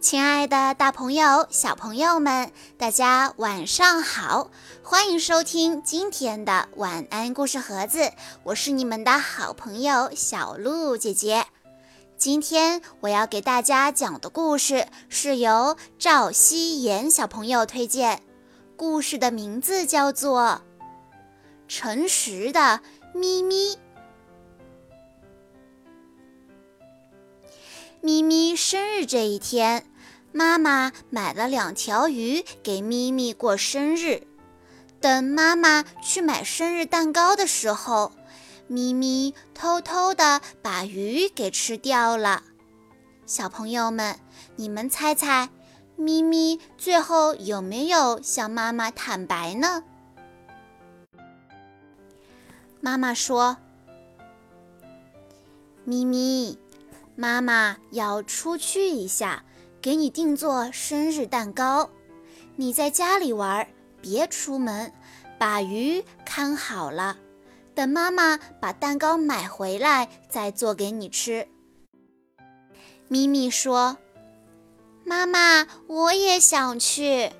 亲爱的，大朋友、小朋友们，大家晚上好！欢迎收听今天的晚安故事盒子，我是你们的好朋友小鹿姐姐。今天我要给大家讲的故事是由赵希言小朋友推荐，故事的名字叫做《诚实的咪咪》。咪咪生日这一天，妈妈买了两条鱼给咪咪过生日。等妈妈去买生日蛋糕的时候，咪咪偷偷的把鱼给吃掉了。小朋友们，你们猜猜，咪咪最后有没有向妈妈坦白呢？妈妈说：“咪咪。”妈妈要出去一下，给你定做生日蛋糕。你在家里玩，别出门，把鱼看好了。等妈妈把蛋糕买回来，再做给你吃。咪咪说：“妈妈，我也想去。”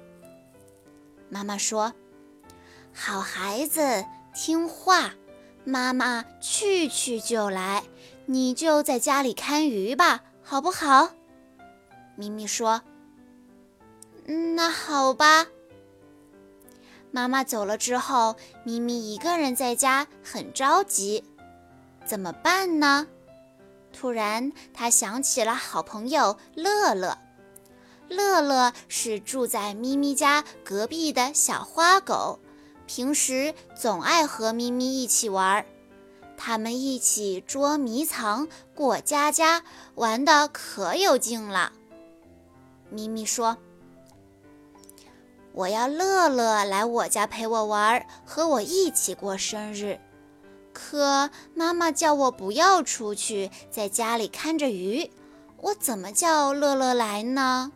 妈妈说：“好孩子，听话。妈妈去去就来。”你就在家里看鱼吧，好不好？咪咪说：“，那好吧。”妈妈走了之后，咪咪一个人在家很着急，怎么办呢？突然，他想起了好朋友乐乐。乐乐是住在咪咪家隔壁的小花狗，平时总爱和咪咪一起玩儿。他们一起捉迷藏、过家家，玩的可有劲了。咪咪说：“我要乐乐来我家陪我玩，和我一起过生日。可妈妈叫我不要出去，在家里看着鱼。我怎么叫乐乐来呢？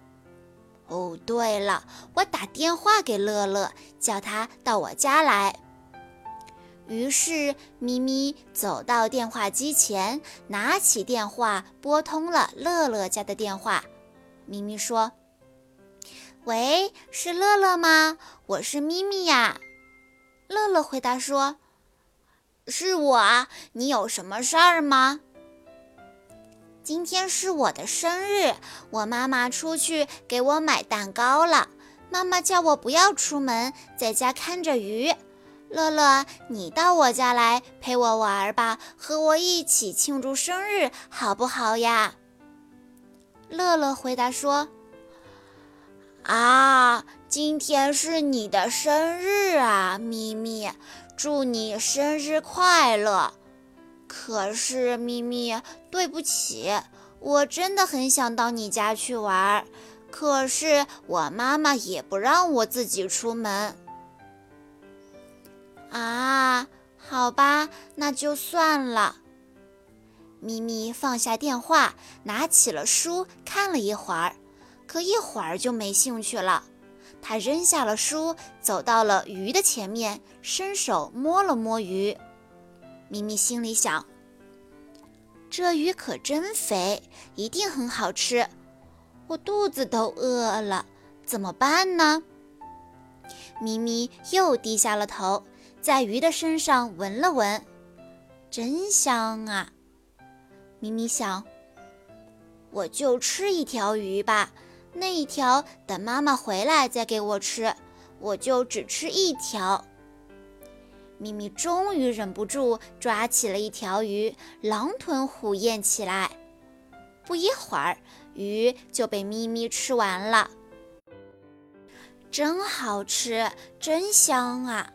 哦，对了，我打电话给乐乐，叫他到我家来。”于是，咪咪走到电话机前，拿起电话拨通了乐乐家的电话。咪咪说：“喂，是乐乐吗？我是咪咪呀。”乐乐回答说：“是我啊，你有什么事儿吗？”今天是我的生日，我妈妈出去给我买蛋糕了。妈妈叫我不要出门，在家看着鱼。乐乐，你到我家来陪我玩吧，和我一起庆祝生日，好不好呀？乐乐回答说：“啊，今天是你的生日啊，咪咪，祝你生日快乐。可是，咪咪，对不起，我真的很想到你家去玩，可是我妈妈也不让我自己出门。”啊，好吧，那就算了。咪咪放下电话，拿起了书看了一会儿，可一会儿就没兴趣了。他扔下了书，走到了鱼的前面，伸手摸了摸鱼。咪咪心里想：这鱼可真肥，一定很好吃。我肚子都饿了，怎么办呢？咪咪又低下了头。在鱼的身上闻了闻，真香啊！咪咪想，我就吃一条鱼吧，那一条等妈妈回来再给我吃，我就只吃一条。咪咪终于忍不住抓起了一条鱼，狼吞虎咽起来。不一会儿，鱼就被咪咪吃完了。真好吃，真香啊！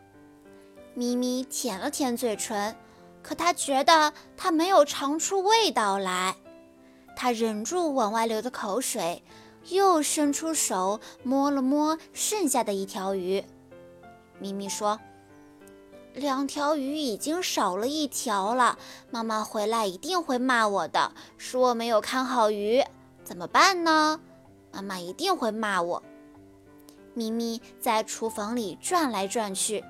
咪咪舔了舔嘴唇，可他觉得他没有尝出味道来。他忍住往外流的口水，又伸出手摸了摸剩下的一条鱼。咪咪说：“两条鱼已经少了一条了，妈妈回来一定会骂我的，说我没有看好鱼。怎么办呢？妈妈一定会骂我。”咪咪在厨房里转来转去。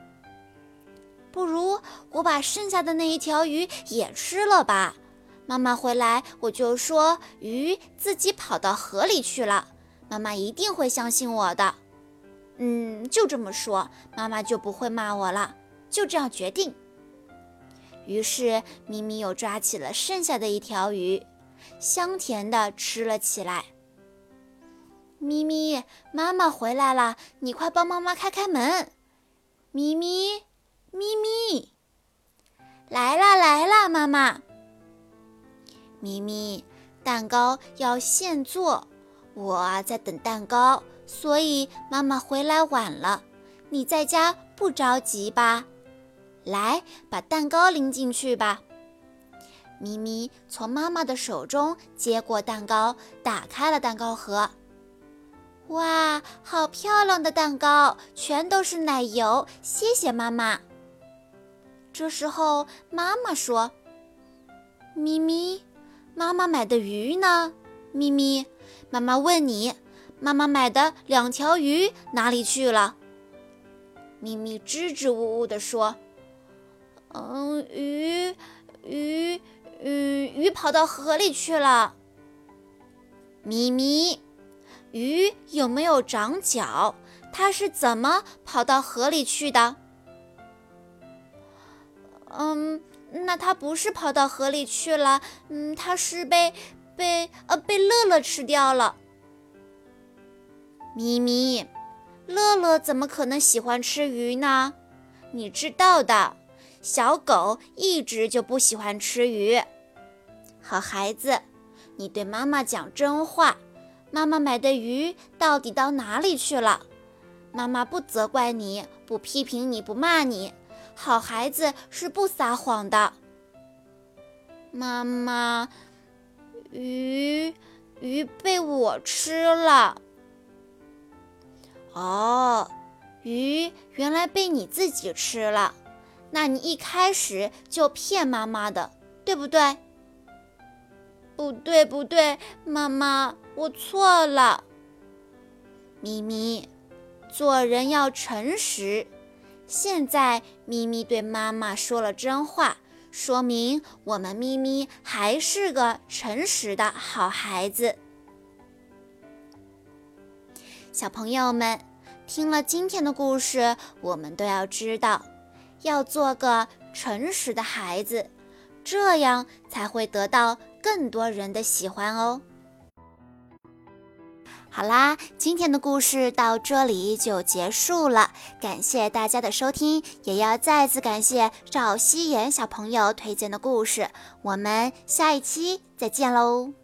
不如我把剩下的那一条鱼也吃了吧。妈妈回来，我就说鱼自己跑到河里去了。妈妈一定会相信我的。嗯，就这么说，妈妈就不会骂我了。就这样决定。于是咪咪又抓起了剩下的一条鱼，香甜的吃了起来。咪咪，妈妈回来了，你快帮妈妈开开门。咪咪，咪咪，来啦来啦，妈妈。咪咪，蛋糕要现做，我在等蛋糕，所以妈妈回来晚了。你在家不着急吧？来，把蛋糕拎进去吧。咪咪从妈妈的手中接过蛋糕，打开了蛋糕盒。哇，好漂亮的蛋糕，全都是奶油！谢谢妈妈。这时候，妈妈说：“咪咪，妈妈买的鱼呢？咪咪，妈妈问你，妈妈买的两条鱼哪里去了？”咪咪支支吾吾地说：“嗯，鱼，鱼，嗯，鱼跑到河里去了。”咪咪。鱼有没有长脚？它是怎么跑到河里去的？嗯，那它不是跑到河里去了，嗯，它是被被呃被乐乐吃掉了。咪咪，乐乐怎么可能喜欢吃鱼呢？你知道的，小狗一直就不喜欢吃鱼。好孩子，你对妈妈讲真话。妈妈买的鱼到底到哪里去了？妈妈不责怪你，不批评你，不骂你。好孩子是不撒谎的。妈妈，鱼鱼被我吃了。哦，鱼原来被你自己吃了。那你一开始就骗妈妈的，对不对？不对，不对，妈妈。我错了，咪咪，做人要诚实。现在咪咪对妈妈说了真话，说明我们咪咪还是个诚实的好孩子。小朋友们，听了今天的故事，我们都要知道，要做个诚实的孩子，这样才会得到更多人的喜欢哦。好啦，今天的故事到这里就结束了，感谢大家的收听，也要再次感谢赵希言小朋友推荐的故事，我们下一期再见喽。